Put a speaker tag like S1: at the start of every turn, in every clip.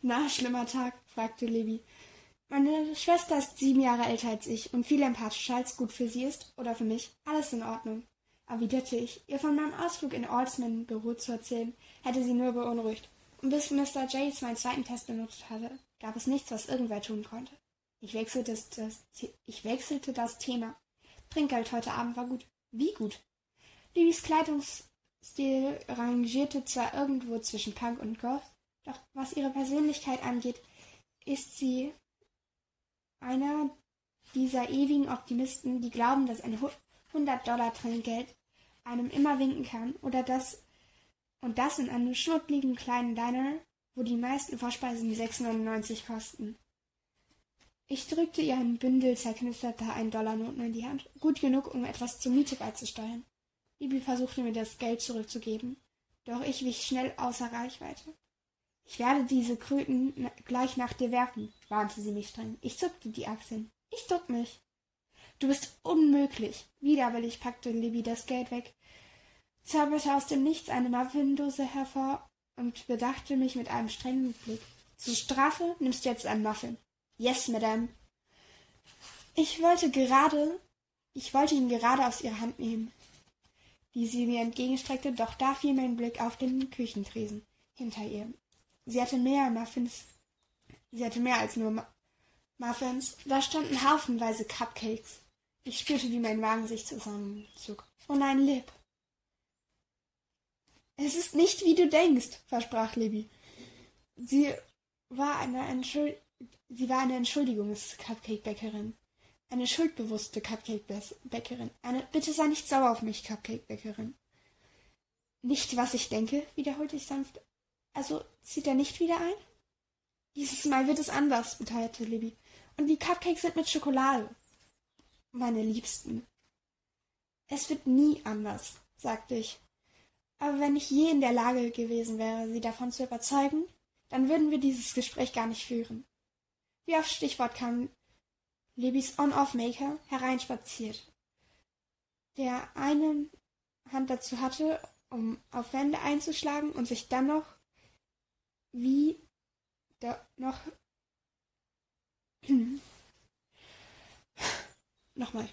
S1: Na, schlimmer Tag? fragte Libby. Meine Schwester ist sieben Jahre älter als ich und viel empathischer als gut für sie ist oder für mich. Alles in Ordnung, erwiderte ich. Ihr von meinem Ausflug in Oldsman Büro zu erzählen, hätte sie nur beunruhigt. Und bis Mr. Jace meinen zweiten Test benutzt hatte, gab es nichts, was irgendwer tun konnte. Ich wechselte das, das, ich wechselte das Thema. Trinkgeld heute Abend war gut. Wie gut? Libys Kleidungsstil rangierte zwar irgendwo zwischen Punk und Goth, doch was ihre Persönlichkeit angeht, ist sie einer dieser ewigen Optimisten, die glauben, dass ein 100-Dollar-Trinkgeld einem immer winken kann oder das und das in einem schnuckligen kleinen Diner, wo die meisten Vorspeisen 6,99 kosten. Ich drückte ihr ein Bündel zerknitterter Ein-Dollar-Noten in die Hand, gut genug, um etwas zur Miete beizusteuern. Bibi versuchte mir das Geld zurückzugeben, doch ich wich schnell außer Reichweite. Ich werde diese Kröten gleich nach dir werfen, warnte sie mich streng. Ich zuckte die Achseln. Ich duck mich. Du bist unmöglich. Widerwillig packte Libby das Geld weg, zauberte aus dem Nichts eine Muffindose hervor und bedachte mich mit einem strengen Blick. Zur Strafe nimmst du jetzt einen Muffin. Yes, Madame. Ich wollte gerade, ich wollte ihn gerade aus ihrer Hand nehmen, die sie mir entgegenstreckte, doch da fiel mein Blick auf den Küchentresen hinter ihr. Sie hatte mehr Muffins. Sie hatte mehr als nur Muffins. Da standen haufenweise Cupcakes. Ich spürte, wie mein Magen sich zusammenzog. Oh nein, Lib. Es ist nicht, wie du denkst, versprach Libby. Sie war eine, Entschuld Sie war eine Entschuldigungs-Cupcake-Bäckerin. Eine schuldbewusste Cupcake-Bäckerin. Eine Bitte sei nicht sauer auf mich, Cupcake-Bäckerin. Nicht, was ich denke, wiederholte ich sanft. Also zieht er nicht wieder ein? Dieses Mal wird es anders, beteuerte Libby. Und die Cupcakes sind mit Schokolade. Meine Liebsten. Es wird nie anders, sagte ich. Aber wenn ich je in der Lage gewesen wäre, sie davon zu überzeugen, dann würden wir dieses Gespräch gar nicht führen. Wie auf Stichwort kam Libby's On-Off-Maker hereinspaziert, der eine Hand dazu hatte, um auf Wände einzuschlagen und sich dann noch wie da noch nochmal.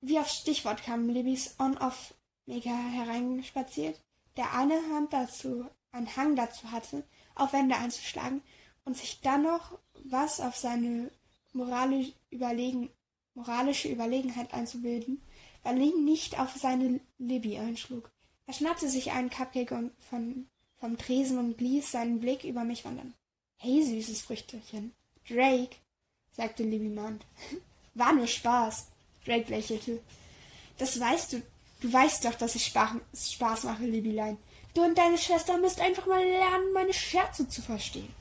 S1: Wie auf Stichwort kam Libby's On-Off-Maker hereinspaziert, der eine Hand dazu, einen Hang dazu hatte, auf Wände einzuschlagen und sich dann noch was auf seine moralisch überlegen, moralische Überlegenheit einzubilden, weil ihn nicht auf seine Libby einschlug. Er schnappte sich einen Cupcake von, vom Tresen und ließ seinen Blick über mich wandern. Hey, süßes Früchterchen. Drake, sagte Libby mahnt. War nur Spaß. Drake lächelte. Das weißt du. Du weißt doch, dass ich Spaß mache, Libbylein. Du und deine Schwester müsst einfach mal lernen, meine Scherze zu verstehen.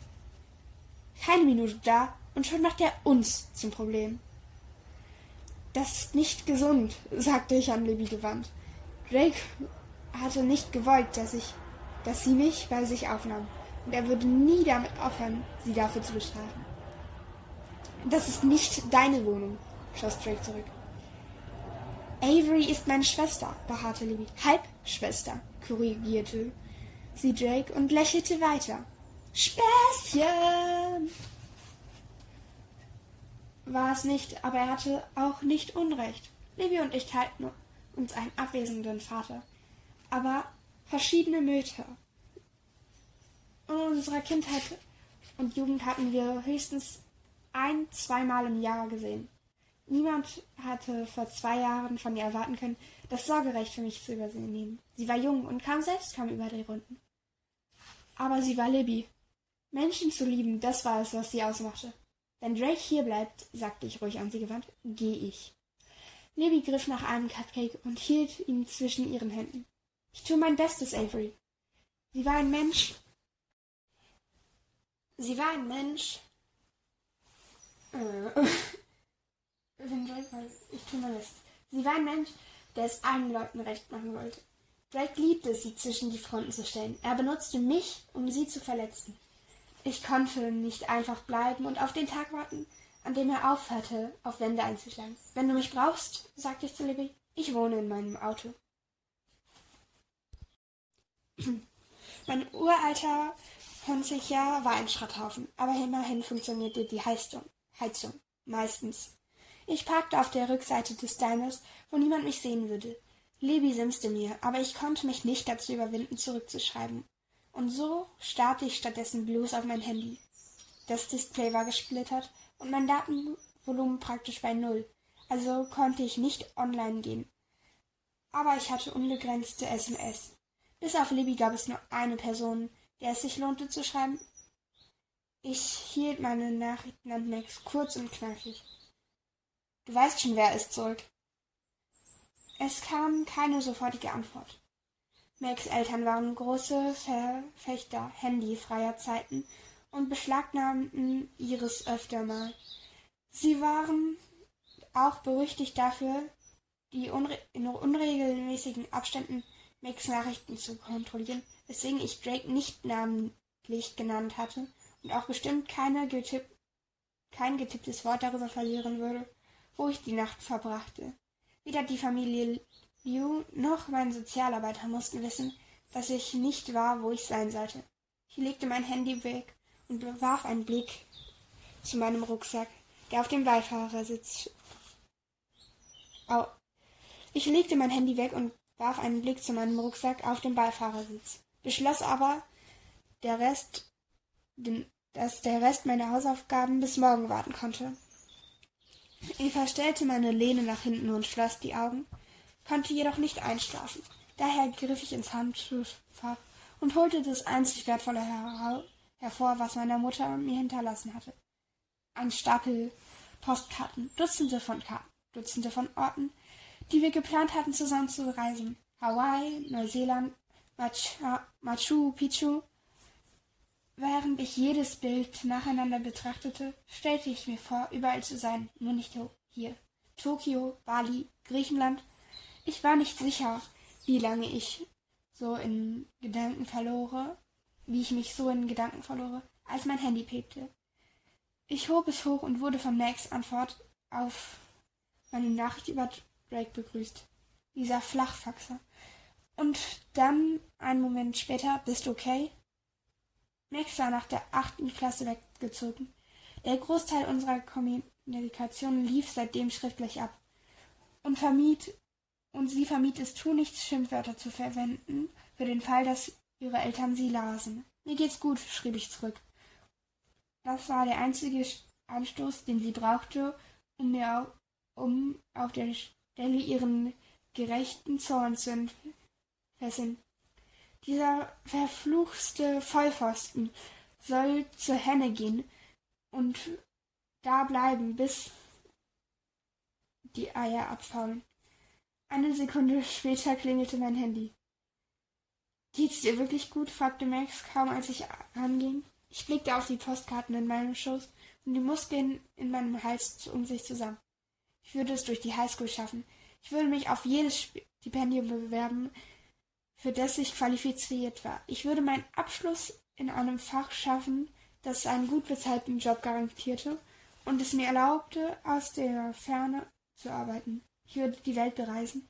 S1: Keine Minute da, und schon macht er uns zum Problem. Das ist nicht gesund, sagte ich an Libby gewandt. Drake hatte nicht gewollt, dass ich, dass sie mich bei sich aufnahm, und er würde nie damit aufhören, sie dafür zu bestrafen. Das ist nicht deine Wohnung, schoss Drake zurück. Avery ist meine Schwester, beharrte Libby. Halbschwester, korrigierte sie Drake und lächelte weiter. Späßchen! War es nicht, aber er hatte auch nicht Unrecht. Livy und ich teilten uns einen abwesenden Vater, aber verschiedene Mütter. In unserer Kindheit und Jugend hatten wir höchstens ein, zweimal im Jahr gesehen. Niemand hatte vor zwei Jahren von ihr erwarten können, das Sorgerecht für mich zu übernehmen. Sie war jung und kam selbst kaum über die Runden. Aber sie war Libby Menschen zu lieben, das war es, was sie ausmachte. Wenn Drake hier bleibt, sagte ich ruhig an sie gewandt, geh ich. Libby griff nach einem Cupcake und hielt ihn zwischen ihren Händen. Ich tue mein Bestes, Avery. Sie war ein Mensch. Sie war ein Mensch. Äh, ich tue mein Bestes. Sie war ein Mensch, der es allen Leuten recht machen wollte. Drake liebte es, sie zwischen die Fronten zu stellen. Er benutzte mich, um sie zu verletzen. Ich konnte nicht einfach bleiben und auf den Tag warten, an dem er aufhörte, auf Wände einzuschlagen. Wenn du mich brauchst, sagte ich zu Libby, ich wohne in meinem Auto. Mein uralter Hunsicher war ein Schrotthaufen, aber immerhin funktionierte die Heizung. Heizung. Meistens. Ich parkte auf der Rückseite des Diners, wo niemand mich sehen würde. Libby simste mir, aber ich konnte mich nicht dazu überwinden, zurückzuschreiben. Und so starrte ich stattdessen bloß auf mein Handy. Das Display war gesplittert und mein Datenvolumen praktisch bei Null, also konnte ich nicht online gehen. Aber ich hatte unbegrenzte SMS. Bis auf Libby gab es nur eine Person, der es sich lohnte zu schreiben. Ich hielt meine Nachrichten an Max kurz und knackig. Du weißt schon, wer ist zurück. Es kam keine sofortige Antwort. Max Eltern waren große Verfechter handyfreier Zeiten und beschlagnahmten ihres öfter mal. Sie waren auch berüchtigt dafür, die in unregelmäßigen Abständen Max Nachrichten zu kontrollieren, weswegen ich Drake nicht namentlich genannt hatte und auch bestimmt keine getipp kein getipptes Wort darüber verlieren würde, wo ich die Nacht verbrachte. Weder die Familie Liu noch mein Sozialarbeiter mussten wissen, dass ich nicht war, wo ich sein sollte. Ich legte mein Handy weg und warf einen Blick zu meinem Rucksack, der auf dem Beifahrersitz. Ich legte mein Handy weg und warf einen Blick zu meinem Rucksack auf dem Beifahrersitz, beschloss aber, der Rest, den, dass der Rest meiner Hausaufgaben bis morgen warten konnte. Eva stellte meine Lehne nach hinten und schloss die Augen, konnte jedoch nicht einschlafen. Daher griff ich ins Handschuhfach und holte das einzig Wertvolle her hervor, was meine Mutter mir hinterlassen hatte. Ein Stapel Postkarten, Dutzende von Karten, Dutzende von Orten, die wir geplant hatten, zusammen zu reisen. Hawaii, Neuseeland, Machu Picchu. Während ich jedes Bild nacheinander betrachtete, stellte ich mir vor, überall zu sein, nur nicht hier. Tokio, Bali, Griechenland. Ich war nicht sicher, wie lange ich so in Gedanken verlore, wie ich mich so in Gedanken verlore, als mein Handy piepte. Ich hob es hoch und wurde von Max Antwort auf meine Nachricht über Drake begrüßt. Dieser Flachfaxer. Und dann, einen Moment später, bist du okay? Max war nach der achten Klasse weggezogen. Der Großteil unserer Kommunikation lief seitdem schriftlich ab. Und vermied, und sie vermied es tunlichst Schimpfwörter zu verwenden, für den Fall, dass ihre Eltern sie lasen. Mir geht's gut, schrieb ich zurück. Das war der einzige Anstoß, den sie brauchte, um mir um auf der Stelle ihren gerechten Zorn zu entfesseln. Dieser verfluchte Vollpfosten soll zur Henne gehen und da bleiben, bis die Eier abfaulen. Eine Sekunde später klingelte mein Handy. Geht's dir wirklich gut? fragte Max kaum, als ich anging. Ich blickte auf die Postkarten in meinem Schoß und die Muskeln in meinem Hals um sich zusammen. Ich würde es durch die Highschool schaffen. Ich würde mich auf jedes Stipendium bewerben, für das ich qualifiziert war. Ich würde meinen Abschluss in einem Fach schaffen, das einen gut bezahlten Job garantierte und es mir erlaubte, aus der Ferne zu arbeiten. Ich würde die Welt bereisen.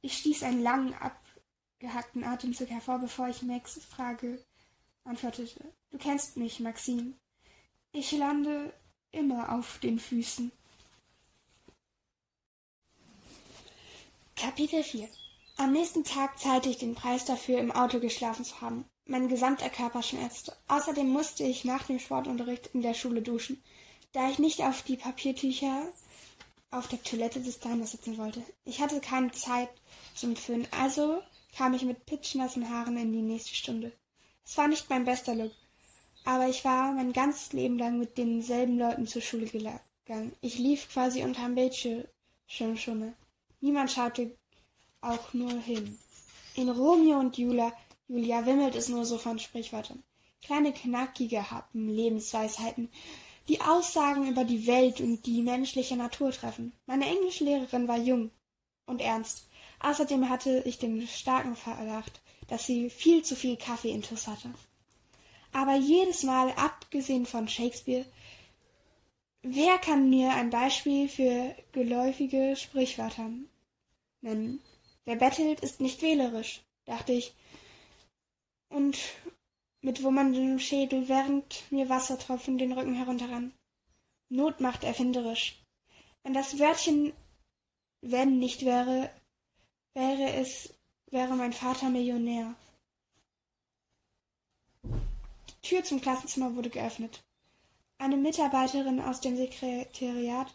S1: Ich stieß einen langen, abgehackten Atemzug hervor, bevor ich Max Frage antwortete. Du kennst mich, Maxine. Ich lande immer auf den Füßen. Kapitel 4 Am nächsten Tag zahlte ich den Preis dafür, im Auto geschlafen zu haben. Mein gesamter Körper schmerzte. Außerdem musste ich nach dem Sportunterricht in der Schule duschen, da ich nicht auf die Papiertücher auf der Toilette des Diners sitzen wollte. Ich hatte keine Zeit zum Föhnen, also kam ich mit pitschnassen Haaren in die nächste Stunde. Es war nicht mein bester Look, aber ich war mein ganzes Leben lang mit denselben Leuten zur Schule gegangen. Ich lief quasi unterm Bildschirm. Niemand schaute auch nur hin. In Romeo und Julia, Julia wimmelt es nur so von Sprichwörtern. Kleine knackige Happen, Lebensweisheiten, die Aussagen über die Welt und die menschliche Natur treffen. Meine Englischlehrerin war jung und ernst. Außerdem hatte ich den starken Verdacht, dass sie viel zu viel Kaffee-Intus hatte. Aber jedes Mal, abgesehen von Shakespeare, wer kann mir ein Beispiel für geläufige Sprichwörter nennen. Wer bettelt, ist nicht wählerisch, dachte ich. Und mit wummerndem Schädel, während mir Wassertropfen den Rücken herunterrannen. Not macht erfinderisch. Wenn das Wörtchen wenn nicht wäre, wäre es, wäre mein Vater Millionär. Die Tür zum Klassenzimmer wurde geöffnet. Eine Mitarbeiterin aus dem Sekretariat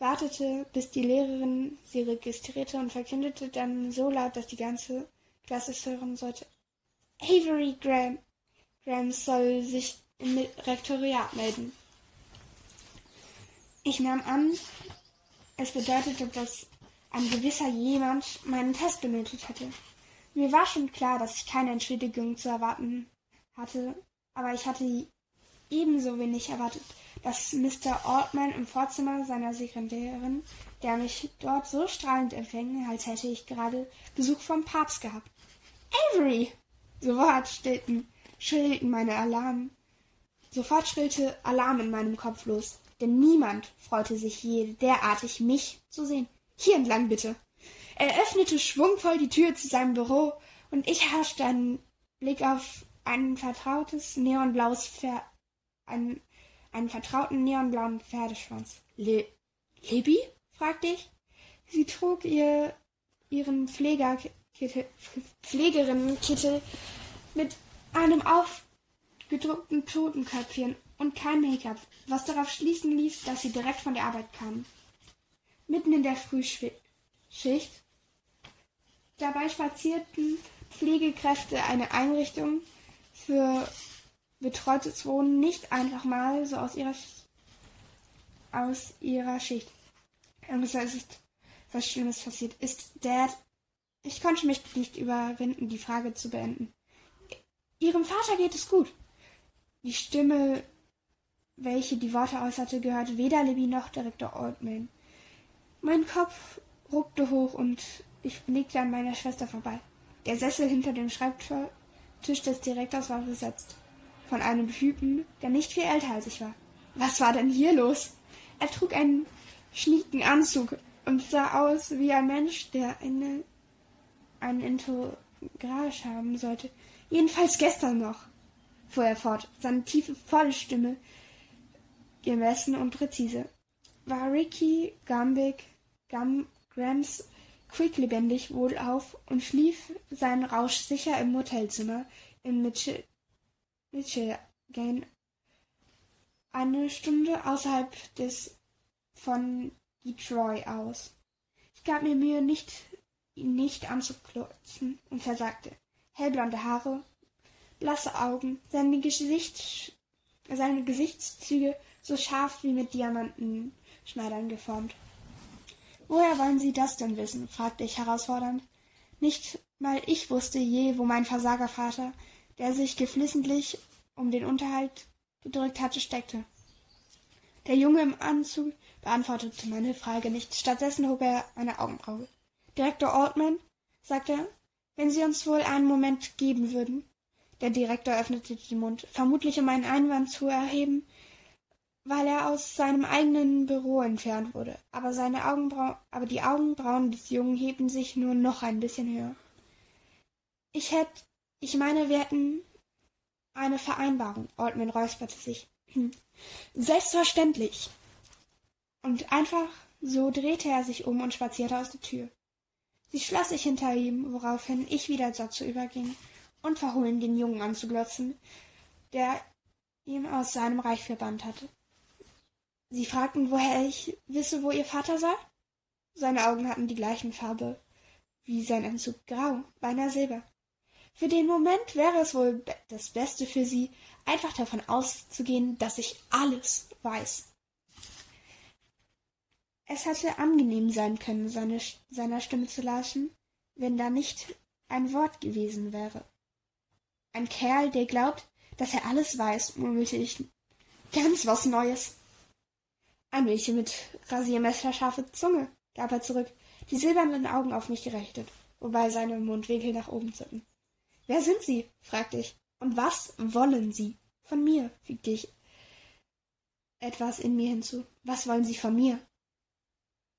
S1: wartete, bis die Lehrerin sie registrierte und verkündete dann so laut, dass die ganze Klasse es hören sollte. Avery Graham, Graham soll sich im Rektoriat melden. Ich nahm an, es bedeutete, dass ein gewisser jemand meinen Test benötigt hätte. Mir war schon klar, dass ich keine Entschädigung zu erwarten hatte, aber ich hatte ebenso wenig erwartet, dass Mr. Altman im Vorzimmer seiner Sekretärin, der mich dort so strahlend empfing, als hätte ich gerade Besuch vom Papst gehabt. Avery! Sofort stillten, schrillten meine Alarm. Sofort schrillte Alarm in meinem Kopf los, denn niemand freute sich je derartig, mich zu sehen. Hier entlang bitte. Er öffnete schwungvoll die Tür zu seinem Büro und ich haschte einen Blick auf ein vertrautes neonblaues Pferd, einen, einen vertrauten neonblauen Pferdeschwanz. Le Libby? fragte ich. Sie trug ihr ihren Pflegerkittel, Pflegerinnenkittel mit einem aufgedruckten Totenköpfchen und kein Make-up, was darauf schließen ließ, dass sie direkt von der Arbeit kam mitten in der Frühschicht. Dabei spazierten Pflegekräfte eine Einrichtung für betreutes Wohnen nicht einfach mal so aus ihrer, aus ihrer Schicht. es ist was Schlimmes passiert. Ist Dad. Ich konnte mich nicht überwinden, die Frage zu beenden. Ihrem Vater geht es gut. Die Stimme, welche die Worte äußerte, gehörte weder Libby noch Direktor Oldman. Mein Kopf ruckte hoch und ich blickte an meiner Schwester vorbei. Der Sessel hinter dem Schreibtisch des Direktors war besetzt. Von einem Typen, der nicht viel älter als ich war. Was war denn hier los? Er trug einen schnieken Anzug und sah aus wie ein Mensch, der eine, einen Entourage haben sollte. Jedenfalls gestern noch, fuhr er fort, seine tiefe, volle Stimme gemessen und präzise. War Ricky Gambig Gam Grams quicklebendig wohl auf und schlief seinen Rausch sicher im Hotelzimmer in Mitchell, Michigan, eine Stunde außerhalb des von Detroit aus. Ich gab mir Mühe, nicht, ihn nicht anzuklotzen und versagte. Hellblonde Haare, blasse Augen, seine, Gesicht, seine Gesichtszüge so scharf wie mit Diamantenschneidern geformt. Woher wollen Sie das denn wissen? fragte ich herausfordernd. Nicht mal ich wusste je, wo mein Versagervater, der sich geflissentlich um den Unterhalt gedrückt hatte, steckte. Der Junge im Anzug beantwortete meine Frage nicht. Stattdessen hob er eine Augenbraue. Direktor Altman, sagte er, wenn Sie uns wohl einen Moment geben würden. Der Direktor öffnete den Mund, vermutlich um einen Einwand zu erheben, weil er aus seinem eigenen Büro entfernt wurde, aber seine Augenbrauen, aber die Augenbrauen des Jungen hielten sich nur noch ein bisschen höher. Ich hätte, ich meine, wir hätten eine Vereinbarung. Altman räusperte sich. Hm. Selbstverständlich. Und einfach so drehte er sich um und spazierte aus der Tür. Sie schloss sich hinter ihm, woraufhin ich wieder dazu überging, unverhohlen den Jungen anzuglotzen, der ihm aus seinem Reich verbannt hatte. Sie fragten, woher ich wisse, wo ihr Vater sei? Seine Augen hatten die gleichen Farbe wie sein Anzug grau, beinahe silber. Für den Moment wäre es wohl das Beste für sie, einfach davon auszugehen, dass ich alles weiß. Es hätte angenehm sein können, seine, seiner Stimme zu lauschen, wenn da nicht ein Wort gewesen wäre. Ein Kerl, der glaubt, dass er alles weiß, murmelte ich. Ganz was Neues. Ein Mädchen mit rasiermesserscharfe Zunge, gab er zurück, die silbernen Augen auf mich gerichtet, wobei seine Mundwinkel nach oben zucken. Wer sind Sie? fragte ich. Und was wollen Sie? Von mir, fügte ich etwas in mir hinzu. Was wollen Sie von mir?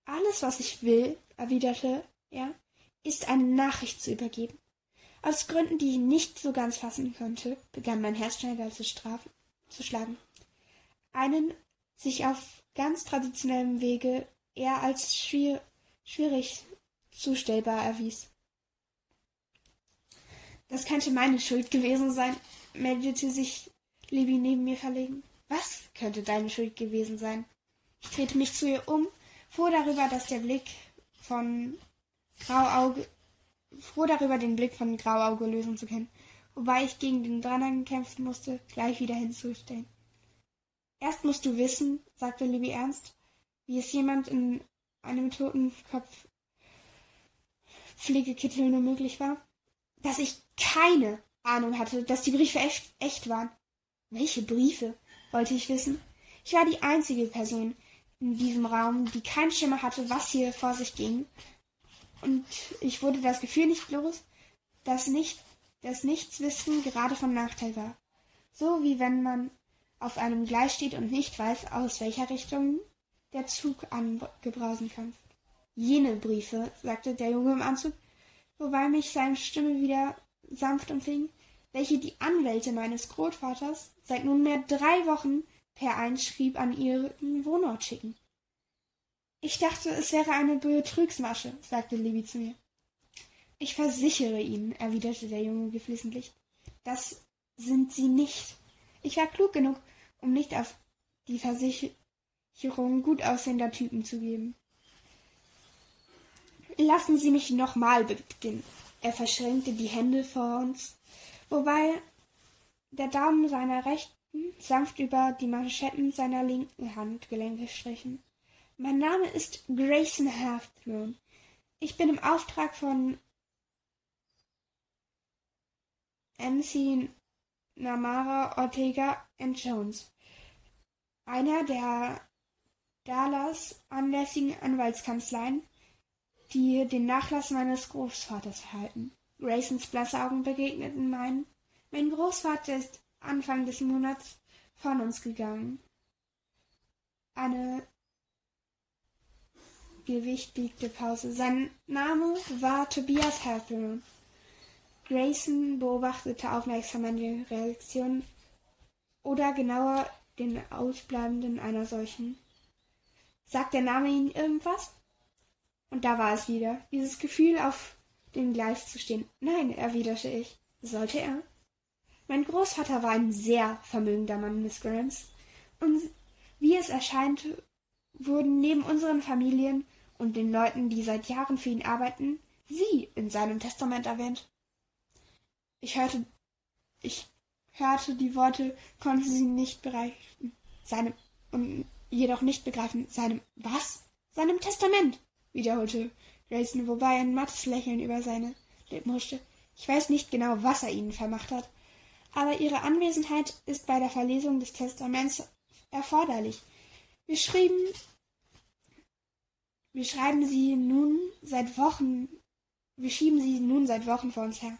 S1: Alles, was ich will, erwiderte er, ist eine Nachricht zu übergeben. Aus Gründen, die ich nicht so ganz fassen konnte, begann mein Herz schneller zu, strafen, zu schlagen. Einen sich auf ganz traditionellem Wege eher als schwier schwierig zustellbar erwies. Das könnte meine Schuld gewesen sein, meldete sich Libby neben mir verlegen. Was könnte deine Schuld gewesen sein? Ich drehte mich zu ihr um, froh darüber, dass der Blick von Grauauge, froh darüber, den Blick von Grauauge lösen zu können, wobei ich gegen den Dranhang kämpfen musste, gleich wieder hinzustellen. Erst musst du wissen, sagte Libby ernst, wie es jemand in einem toten Kopf Pflegekittel nur möglich war, dass ich keine Ahnung hatte, dass die Briefe echt, echt waren. Welche Briefe? wollte ich wissen. Ich war die einzige Person in diesem Raum, die keinen Schimmer hatte, was hier vor sich ging. Und ich wurde das Gefühl nicht los, dass nicht, dass Nichtswissen gerade von Nachteil war. So wie wenn man auf einem Gleis steht und nicht weiß, aus welcher Richtung der Zug angebrausen kann. Jene Briefe, sagte der Junge im Anzug, wobei mich seine Stimme wieder sanft umfing, welche die Anwälte meines Großvaters seit nunmehr drei Wochen per Einschrieb an ihren Wohnort schicken. Ich dachte, es wäre eine Betrugsmasche, sagte Libby zu mir. Ich versichere Ihnen, erwiderte der Junge geflissentlich, das sind Sie nicht. Ich war klug genug, um nicht auf die Versicherung gut aussehender Typen zu geben. Lassen Sie mich nochmal beginnen. Er verschränkte die Hände vor uns, wobei der Daumen seiner rechten sanft über die Manschetten seiner linken Handgelenke strichen. Mein Name ist Grayson Halfthrone. Ich bin im Auftrag von MC Namara Ortega Jones, einer der Dallas anlässigen Anwaltskanzleien, die den Nachlass meines Großvaters verhalten. Graysons blasse Augen begegneten meinen. Mein Großvater ist Anfang des Monats von uns gegangen. Eine gewichtigte Pause. Sein Name war Tobias Hawthorne. Grayson beobachtete aufmerksam meine Reaktion oder genauer den Ausbleibenden einer solchen. Sagt der Name Ihnen irgendwas? Und da war es wieder, dieses Gefühl, auf dem Gleis zu stehen. Nein, erwiderte ich. Sollte er? Mein Großvater war ein sehr vermögender Mann, Miss Grams, und wie es erscheint, wurden neben unseren Familien und den Leuten, die seit Jahren für ihn arbeiten, Sie in seinem Testament erwähnt. Ich hörte, ich hörte die Worte, konnte sie nicht begreifen. Seinem, und jedoch nicht begreifen, seinem, was? Seinem Testament, wiederholte Grayson, wobei ein mattes Lächeln über seine Lippen huschte. Ich weiß nicht genau, was er ihnen vermacht hat, aber Ihre Anwesenheit ist bei der Verlesung des Testaments erforderlich. Wir schrieben, wir schreiben Sie nun seit Wochen, wir schieben Sie nun seit Wochen vor uns her.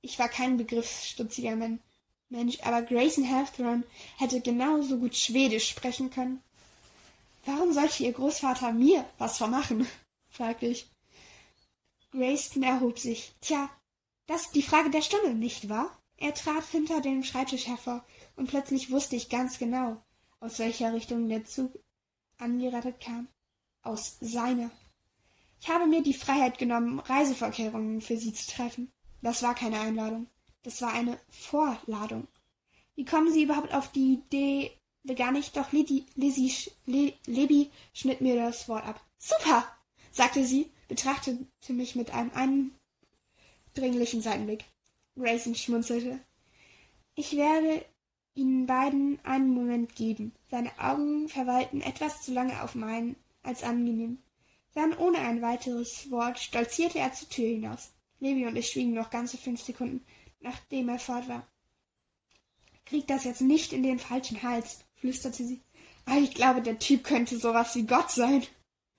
S1: Ich war kein begriffsstutziger Mensch, aber Grayson Halfthrone hätte genauso gut Schwedisch sprechen können. Warum sollte Ihr Großvater mir was vermachen? Fragte ich. Grayson erhob sich. Tja, das ist die Frage der Stunde, nicht wahr? Er trat hinter dem Schreibtisch hervor, und plötzlich wusste ich ganz genau, aus welcher Richtung der Zug angeradelt kam. Aus seiner. Ich habe mir die Freiheit genommen, Reisevorkehrungen für sie zu treffen. Das war keine Einladung. Das war eine Vorladung. Wie kommen Sie überhaupt auf die Idee, begann ich, doch Lizzie, Lizzie, Libby schnitt mir das Wort ab. Super, sagte sie, betrachtete mich mit einem eindringlichen Seitenblick. Grayson schmunzelte. Ich werde Ihnen beiden einen Moment geben. Seine Augen verweilten etwas zu lange auf meinen als angenehm. Dann ohne ein weiteres Wort stolzierte er zur Tür hinaus. Levi und ich schwiegen noch ganze fünf Sekunden, nachdem er fort war. Krieg das jetzt nicht in den falschen Hals, flüsterte sie. Aber ich glaube, der Typ könnte sowas wie Gott sein.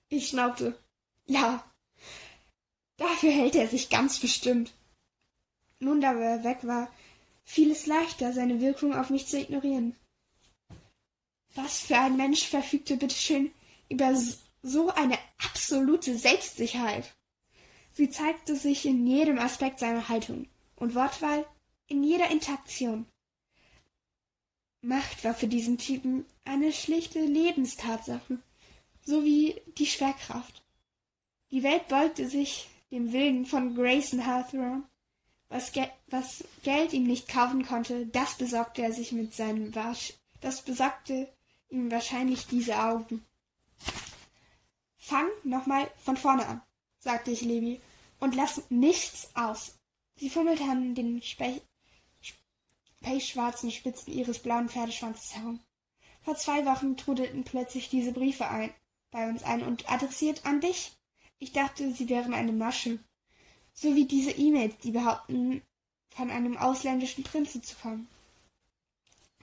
S1: Ich schnaubte. Ja. Dafür hält er sich ganz bestimmt. Nun, da er weg war, fiel es leichter, seine Wirkung auf mich zu ignorieren. Was für ein Mensch verfügte bitteschön über so eine absolute Selbstsicherheit. Sie zeigte sich in jedem Aspekt seiner Haltung. und Wortwahl in jeder Interaktion. Macht war für diesen Typen eine schlichte Lebenstatsache, sowie die Schwerkraft. Die Welt beugte sich dem Willen von Grayson Hawthorne. Was, Ge was Geld ihm nicht kaufen konnte, das besorgte er sich mit seinem Wasch. Das besorgte ihm wahrscheinlich diese Augen. Fang nochmal von vorne an, sagte ich Levi, und lass nichts aus. Sie fummelte an den pechschwarzen Spitzen ihres blauen Pferdeschwanzes herum. Vor zwei Wochen trudelten plötzlich diese Briefe ein, bei uns ein und adressiert an dich. Ich dachte, sie wären eine Masche. So wie diese E-Mails, die behaupten, von einem ausländischen Prinzen zu kommen.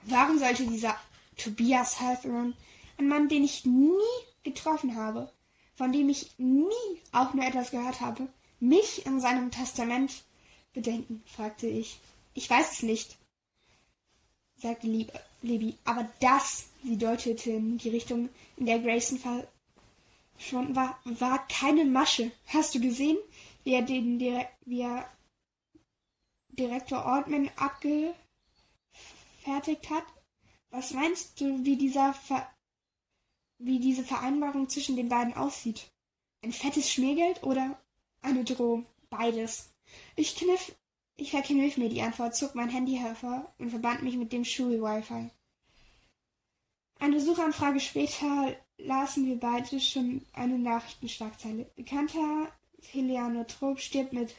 S1: Warum sollte dieser Tobias Halperon, ein Mann, den ich nie getroffen habe, von dem ich nie auch nur etwas gehört habe, mich in seinem Testament bedenken? fragte ich. Ich weiß es nicht, sagte Libby, aber das, sie deutete in die Richtung, in der Grayson verschwunden war, war keine Masche. Hast du gesehen, wie er den wie er Direktor Ortman abgefertigt hat? Was meinst du, wie dieser Ver wie diese Vereinbarung zwischen den beiden aussieht? Ein fettes Schmiergeld oder eine Drohung? Beides. Ich kniff, ich verkniff mir die Antwort, zog mein Handy hervor und verband mich mit dem Schul-Wi-Fi. Eine Suchanfrage später lasen wir beide schon eine Nachrichtenschlagzeile. Bekannter Philianothrop stirbt mit,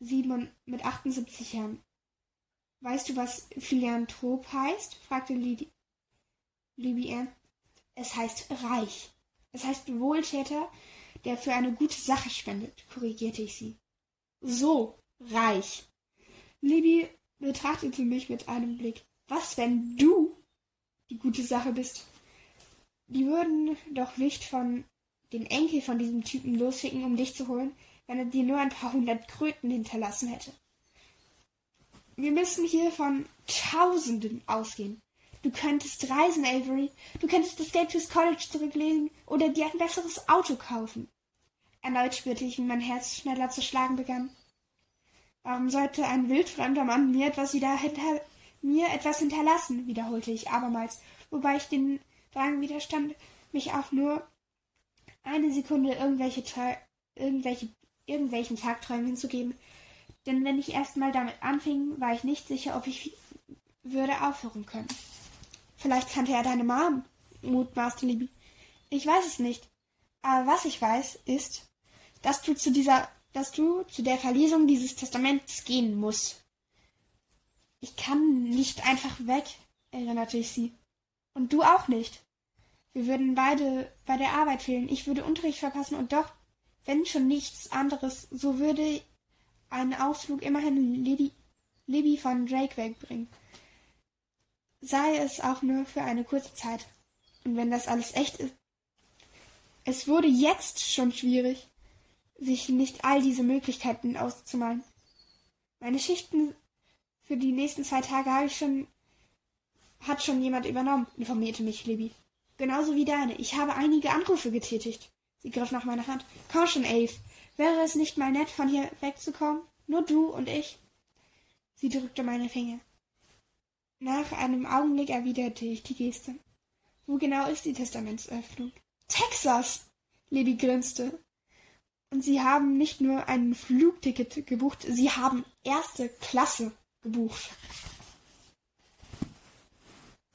S1: sieben, mit 78 Jahren. Weißt du, was Philianthrop heißt? fragte Libby, ernst. Es heißt reich. Es heißt Wohltäter, der für eine gute Sache spendet, korrigierte ich sie. So, reich. Libby betrachtete mich mit einem Blick. Was, wenn du die gute Sache bist? Die würden doch nicht von den Enkel von diesem Typen losschicken, um dich zu holen, wenn er dir nur ein paar hundert Kröten hinterlassen hätte. Wir müssen hier von Tausenden ausgehen. Du könntest reisen, Avery. Du könntest das Geld fürs College zurücklegen oder dir ein besseres Auto kaufen. Erneut spürte ich, wie mein Herz schneller zu schlagen begann. Warum sollte ein wildfremder Mann mir etwas wieder hinter mir etwas hinterlassen? wiederholte ich abermals, wobei ich den Drang widerstand, mich auch nur eine Sekunde irgendwelche, irgendwelche, irgendwelchen Tagträumen hinzugeben. Denn wenn ich erst mal damit anfing, war ich nicht sicher, ob ich würde aufhören können. Vielleicht kannte er deine Mom, mutmaßte Libby. Ich weiß es nicht. Aber was ich weiß, ist, dass du zu dieser, dass du zu der Verlesung dieses Testaments gehen musst. Ich kann nicht einfach weg, erinnerte ich sie. Und du auch nicht. Wir würden beide bei der Arbeit fehlen. Ich würde Unterricht verpassen und doch, wenn schon nichts anderes, so würde ein Ausflug immerhin Lady, Libby von Drake wegbringen. Sei es auch nur für eine kurze Zeit. Und wenn das alles echt ist. Es wurde jetzt schon schwierig, sich nicht all diese Möglichkeiten auszumalen. Meine Schichten für die nächsten zwei Tage habe ich schon, hat schon jemand übernommen, informierte mich Libby. Genauso wie deine. Ich habe einige Anrufe getätigt. Sie griff nach meiner Hand. Komm schon, Ave. Wäre es nicht mal nett, von hier wegzukommen? Nur du und ich. Sie drückte meine Finger. Nach einem Augenblick erwiderte ich die Geste. Wo genau ist die Testamentsöffnung? Texas! Libby grinste. Und Sie haben nicht nur ein Flugticket gebucht, Sie haben erste Klasse gebucht.